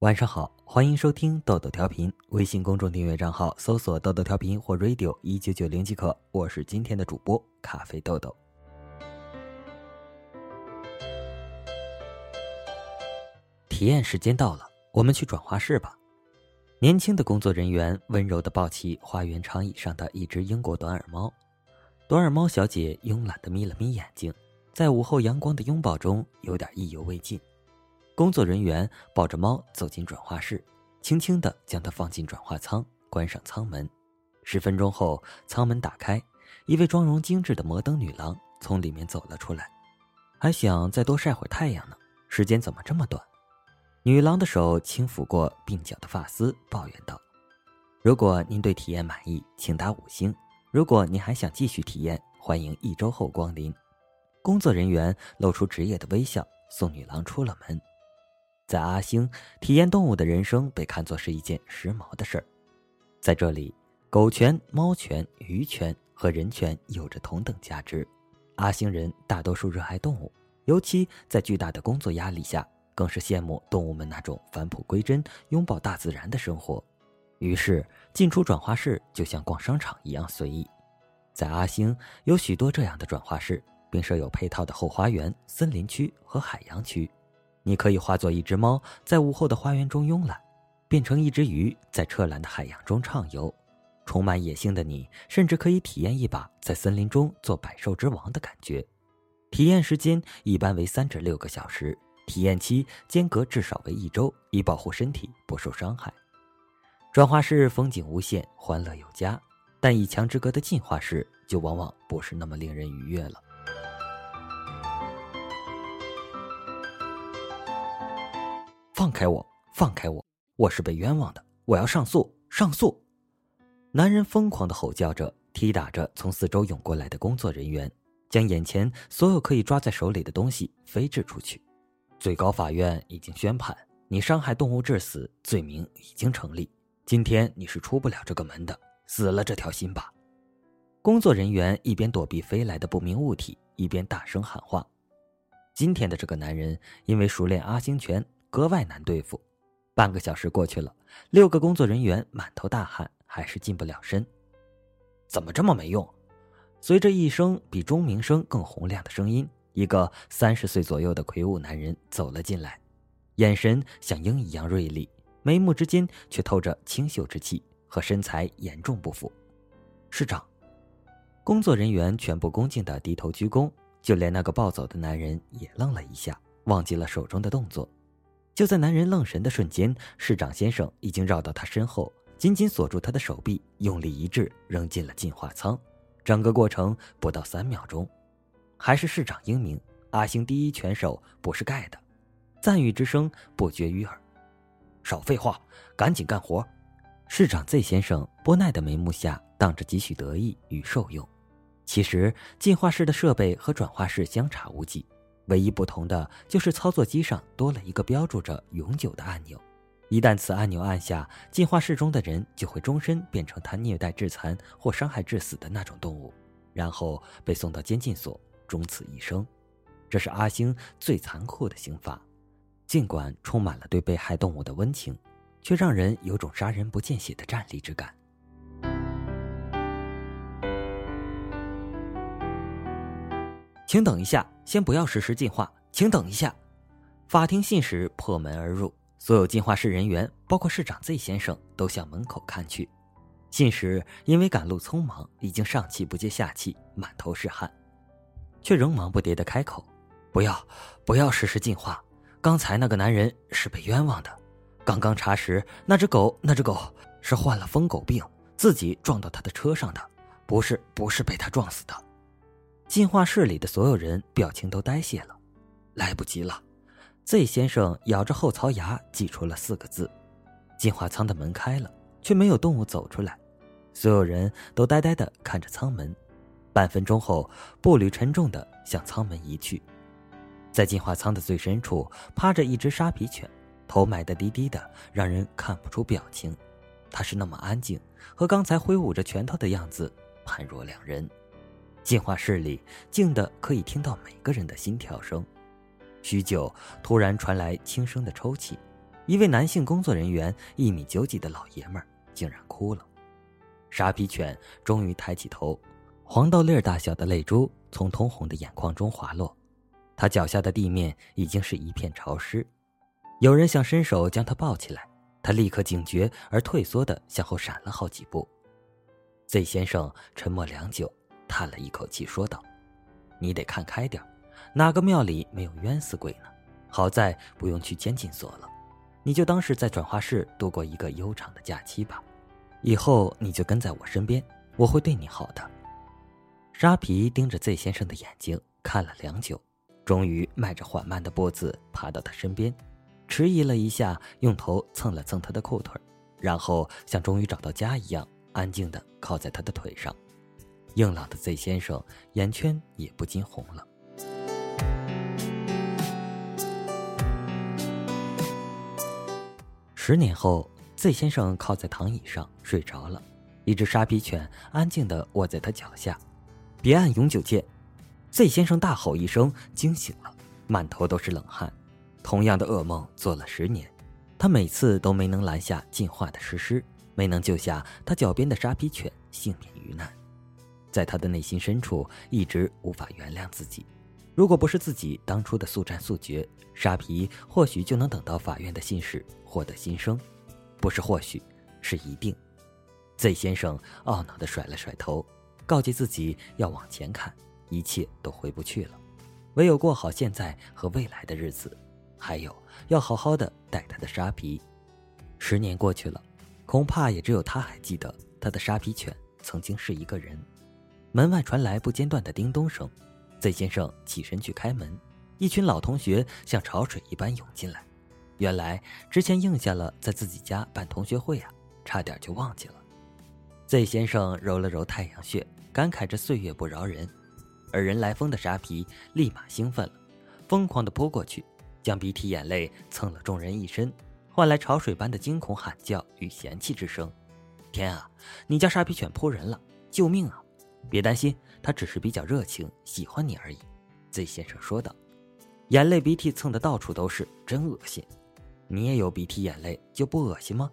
晚上好，欢迎收听豆豆调频。微信公众订阅账号搜索“豆豆调频”或 “radio 一九九零”即可。我是今天的主播咖啡豆豆。体验时间到了，我们去转化室吧。年轻的工作人员温柔的抱起花园长椅上的一只英国短耳猫，短耳猫小姐慵懒的眯了眯眼睛，在午后阳光的拥抱中，有点意犹未尽。工作人员抱着猫走进转化室，轻轻地将它放进转化舱，关上舱门。十分钟后，舱门打开，一位妆容精致的摩登女郎从里面走了出来。还想再多晒会儿太阳呢，时间怎么这么短？女郎的手轻抚过鬓角的发丝，抱怨道：“如果您对体验满意，请打五星；如果您还想继续体验，欢迎一周后光临。”工作人员露出职业的微笑，送女郎出了门。在阿星，体验动物的人生被看作是一件时髦的事儿。在这里，狗权、猫权、鱼权和人权有着同等价值。阿星人大多数热爱动物，尤其在巨大的工作压力下，更是羡慕动物们那种返璞归真、拥抱大自然的生活。于是，进出转化室就像逛商场一样随意。在阿星，有许多这样的转化室，并设有配套的后花园、森林区和海洋区。你可以化作一只猫，在午后的花园中慵懒；变成一只鱼，在澈蓝的海洋中畅游。充满野性的你，甚至可以体验一把在森林中做百兽之王的感觉。体验时间一般为三至六个小时，体验期间隔至少为一周，以保护身体不受伤害。转化室风景无限，欢乐有加，但一墙之隔的进化室就往往不是那么令人愉悦了。放开我！放开我！我是被冤枉的！我要上诉！上诉！男人疯狂的吼叫着，踢打着从四周涌过来的工作人员，将眼前所有可以抓在手里的东西飞掷出去。最高法院已经宣判，你伤害动物致死罪名已经成立。今天你是出不了这个门的，死了这条心吧！工作人员一边躲避飞来的不明物体，一边大声喊话。今天的这个男人因为熟练阿星拳。格外难对付，半个小时过去了，六个工作人员满头大汗，还是近不了身。怎么这么没用？随着一声比钟鸣声更洪亮的声音，一个三十岁左右的魁梧男人走了进来，眼神像鹰一样锐利，眉目之间却透着清秀之气，和身材严重不符。市长，工作人员全部恭敬地低头鞠躬，就连那个暴走的男人也愣了一下，忘记了手中的动作。就在男人愣神的瞬间，市长先生已经绕到他身后，紧紧锁住他的手臂，用力一掷，扔进了进化舱。整个过程不到三秒钟，还是市长英明。阿星第一拳手不是盖的，赞誉之声不绝于耳。少废话，赶紧干活！市长 Z 先生波奈的眉目下荡着几许得意与受用。其实进化室的设备和转化室相差无几。唯一不同的就是操作机上多了一个标注着“永久”的按钮，一旦此按钮按下，进化室中的人就会终身变成他虐待致残或伤害致死的那种动物，然后被送到监禁所，终此一生。这是阿星最残酷的刑罚，尽管充满了对被害动物的温情，却让人有种杀人不见血的战栗之感。请等一下，先不要实施进化。请等一下，法庭信使破门而入，所有进化室人员，包括市长 Z 先生，都向门口看去。信使因为赶路匆忙，已经上气不接下气，满头是汗，却仍忙不迭的开口：“不要，不要实施进化。刚才那个男人是被冤枉的。刚刚查实，那只狗，那只狗是患了疯狗病，自己撞到他的车上的，不是，不是被他撞死的。”进化室里的所有人表情都呆谢了，来不及了。Z 先生咬着后槽牙，挤出了四个字：“进化舱的门开了，却没有动物走出来。”所有人都呆呆地看着舱门。半分钟后，步履沉重地向舱门移去。在进化舱的最深处，趴着一只沙皮犬，头埋得低低的，让人看不出表情。它是那么安静，和刚才挥舞着拳头的样子判若两人。进化室里静的可以听到每个人的心跳声。许久，突然传来轻声的抽泣，一位男性工作人员，一米九几的老爷们儿，竟然哭了。沙皮犬终于抬起头，黄豆粒儿大小的泪珠从通红的眼眶中滑落，他脚下的地面已经是一片潮湿。有人想伸手将他抱起来，他立刻警觉而退缩的向后闪了好几步。Z 先生沉默良久，叹了一口气说道：“你得看开点哪个庙里没有冤死鬼呢？好在不用去监禁所了，你就当是在转化室度过一个悠长的假期吧。”以后你就跟在我身边，我会对你好的。沙皮盯着 Z 先生的眼睛看了良久，终于迈着缓慢的步子爬到他身边，迟疑了一下，用头蹭了蹭他的裤腿，然后像终于找到家一样，安静的靠在他的腿上。硬朗的 Z 先生眼圈也不禁红了。十年后。Z 先生靠在躺椅上睡着了，一只沙皮犬安静地卧在他脚下。别按永久键！Z 先生大吼一声，惊醒了，满头都是冷汗。同样的噩梦做了十年，他每次都没能拦下进化的诗诗，没能救下他脚边的沙皮犬幸免于难。在他的内心深处，一直无法原谅自己。如果不是自己当初的速战速决，沙皮或许就能等到法院的信使，获得新生。不是或许，是一定。Z 先生懊恼地甩了甩头，告诫自己要往前看，一切都回不去了，唯有过好现在和未来的日子，还有要好好的待他的沙皮。十年过去了，恐怕也只有他还记得他的沙皮犬曾经是一个人。门外传来不间断的叮咚声，Z 先生起身去开门，一群老同学像潮水一般涌进来。原来之前应下了在自己家办同学会啊，差点就忘记了。Z 先生揉了揉太阳穴，感慨着岁月不饶人。而人来疯的沙皮立马兴奋了，疯狂地扑过去，将鼻涕眼泪蹭了众人一身，换来潮水般的惊恐喊叫与嫌弃之声。天啊，你家沙皮犬扑人了！救命啊！别担心，他只是比较热情，喜欢你而已。Z 先生说道，眼泪鼻涕蹭得到处都是，真恶心。你也有鼻涕眼泪就不恶心吗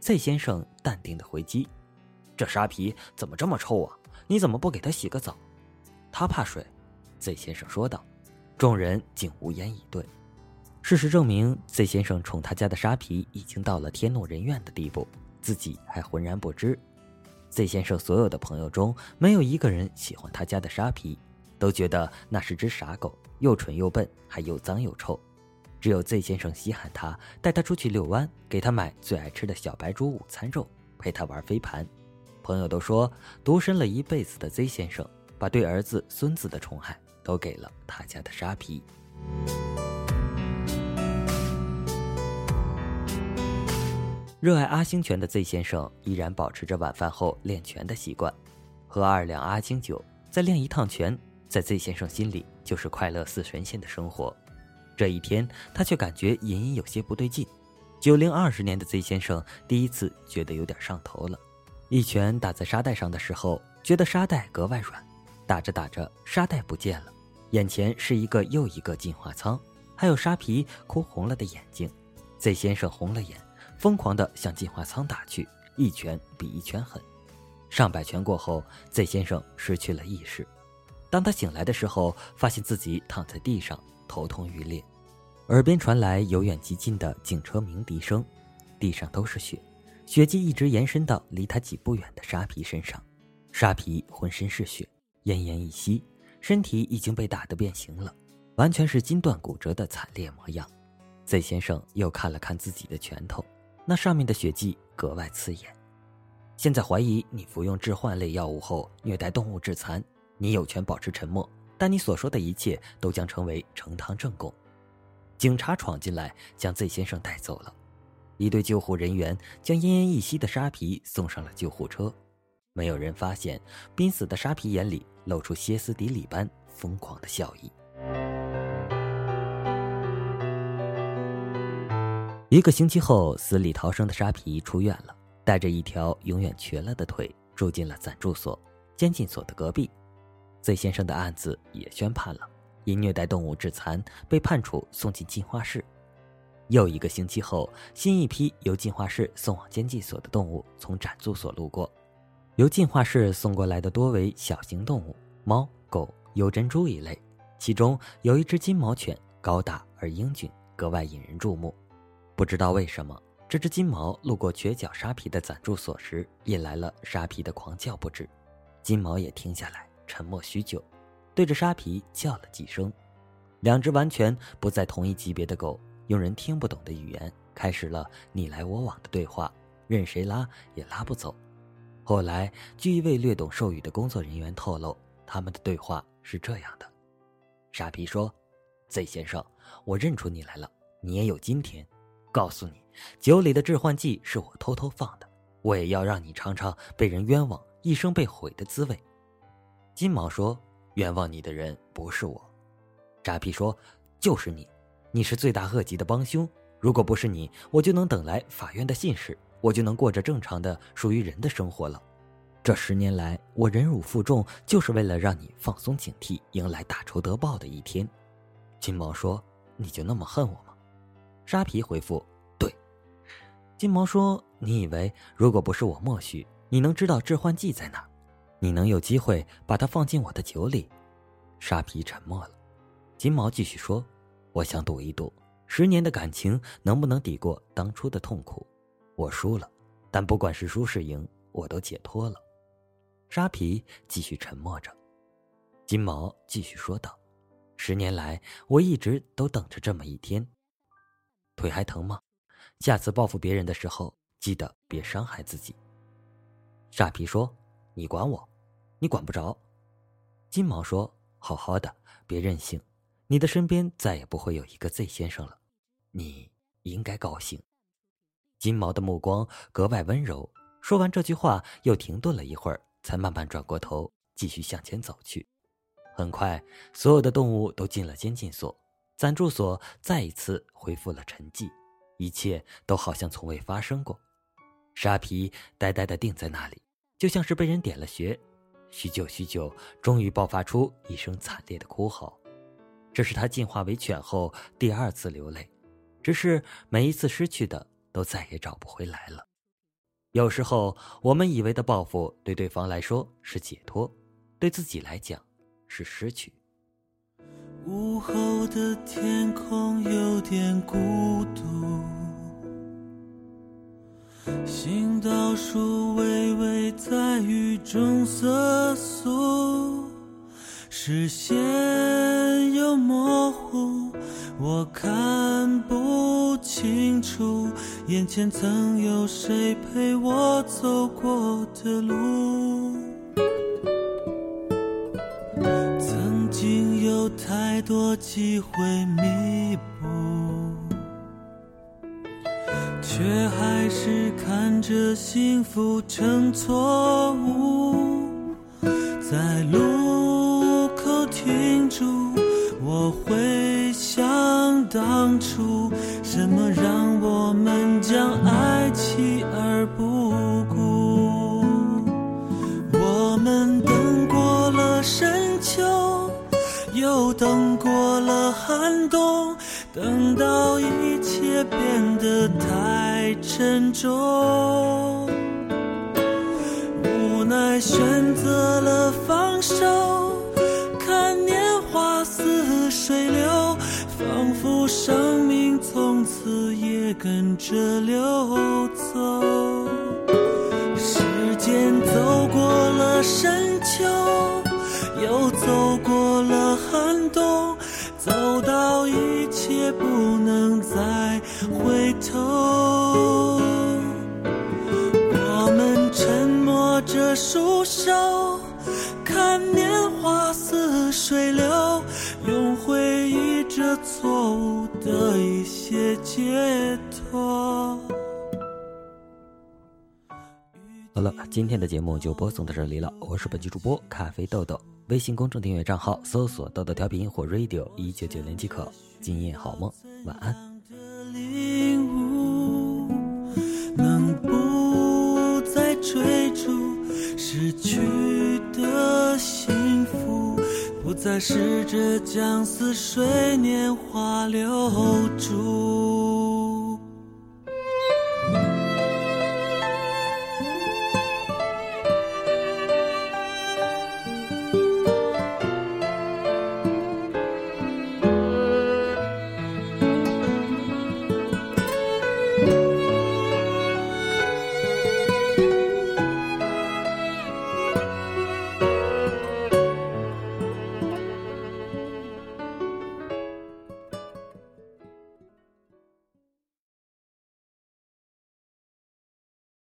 ？Z 先生淡定的回击：“这沙皮怎么这么臭啊？你怎么不给他洗个澡？”他怕水，Z 先生说道。众人竟无言以对。事实证明，Z 先生宠他家的沙皮已经到了天怒人怨的地步，自己还浑然不知。Z 先生所有的朋友中，没有一个人喜欢他家的沙皮，都觉得那是只傻狗，又蠢又笨，还又脏又臭。只有 Z 先生稀罕他，带他出去遛弯，给他买最爱吃的小白猪午餐肉，陪他玩飞盘。朋友都说，独身了一辈子的 Z 先生，把对儿子、孙子的宠爱都给了他家的沙皮。热爱阿星拳的 Z 先生依然保持着晚饭后练拳的习惯，喝二两阿星酒，再练一趟拳，在 Z 先生心里就是快乐似神仙的生活。这一天，他却感觉隐隐有些不对劲。九零二十年的 Z 先生第一次觉得有点上头了。一拳打在沙袋上的时候，觉得沙袋格外软。打着打着，沙袋不见了，眼前是一个又一个进化仓，还有沙皮哭红了的眼睛。Z 先生红了眼，疯狂地向进化仓打去，一拳比一拳狠。上百拳过后，Z 先生失去了意识。当他醒来的时候，发现自己躺在地上。头痛欲裂，耳边传来由远及近的警车鸣笛声，地上都是血，血迹一直延伸到离他几步远的沙皮身上。沙皮浑身是血，奄奄一息，身体已经被打得变形了，完全是筋断骨折的惨烈模样。Z 先生又看了看自己的拳头，那上面的血迹格外刺眼。现在怀疑你服用致幻类药物后虐待动物致残，你有权保持沉默。但你所说的一切都将成为呈堂证供。警察闯进来，将 Z 先生带走了。一队救护人员将奄奄一息的沙皮送上了救护车。没有人发现，濒死的沙皮眼里露出歇斯底里般疯狂的笑意。一个星期后，死里逃生的沙皮出院了，带着一条永远瘸了的腿，住进了暂住所、监禁所的隔壁。Z 先生的案子也宣判了，因虐待动物致残被判处送进进化室。又一个星期后，新一批由进化室送往监禁所的动物从暂住所路过。由进化室送过来的多为小型动物，猫、狗、幽珍珠一类。其中有一只金毛犬，高大而英俊，格外引人注目。不知道为什么，这只金毛路过瘸脚沙皮的暂住所时，引来了沙皮的狂叫不止。金毛也停下来，沉默许久，对着沙皮叫了几声。两只完全不在同一级别的狗。用人听不懂的语言开始了你来我往的对话，任谁拉也拉不走。后来，据一位略懂兽语的工作人员透露，他们的对话是这样的：沙皮说：“Z 先生，我认出你来了，你也有今天。告诉你，酒里的致幻剂是我偷偷放的，我也要让你尝尝被人冤枉、一生被毁的滋味。”金毛说：“冤枉你的人不是我。”扎皮说：“就是你。”你是罪大恶极的帮凶，如果不是你，我就能等来法院的信使，我就能过着正常的属于人的生活了。这十年来，我忍辱负重，就是为了让你放松警惕，迎来大仇得报的一天。金毛说：“你就那么恨我吗？”沙皮回复：“对。”金毛说：“你以为如果不是我默许，你能知道致幻剂在哪？你能有机会把它放进我的酒里？”沙皮沉默了。金毛继续说。我想赌一赌，十年的感情能不能抵过当初的痛苦？我输了，但不管是输是赢，我都解脱了。沙皮继续沉默着，金毛继续说道：“十年来，我一直都等着这么一天。腿还疼吗？下次报复别人的时候，记得别伤害自己。”傻皮说：“你管我？你管不着。”金毛说：“好好的，别任性。”你的身边再也不会有一个 Z 先生了，你应该高兴。金毛的目光格外温柔，说完这句话，又停顿了一会儿，才慢慢转过头，继续向前走去。很快，所有的动物都进了监禁所，暂住所再一次恢复了沉寂，一切都好像从未发生过。沙皮呆呆地定在那里，就像是被人点了穴。许久许久，终于爆发出一声惨烈的哭嚎。这是他进化为犬后第二次流泪，只是每一次失去的都再也找不回来了。有时候，我们以为的报复对对方来说是解脱，对自己来讲是失去。午后的天空有点孤独，行道树微微在雨中瑟缩。视线又模糊，我看不清楚眼前曾有谁陪我走过的路。有太多机会弥补，却还是看着幸福成错误，在路。等过了寒冬，等到一切变得太沉重，无奈选择了放手。看年华似水流，仿佛生命从此也跟着流走。时间走过了走到一切不能再回头。我们沉默着束手，看年华似水流。用回忆着错误的一些解脱。好了，今天的节目就播送到这里了。我是本期主播咖啡豆豆，微信公众订阅账号搜索“豆豆调频”或 “radio 一九九零”即可。今夜好梦，晚安。能不再追逐失去的幸福。不再试着将似水年华留住。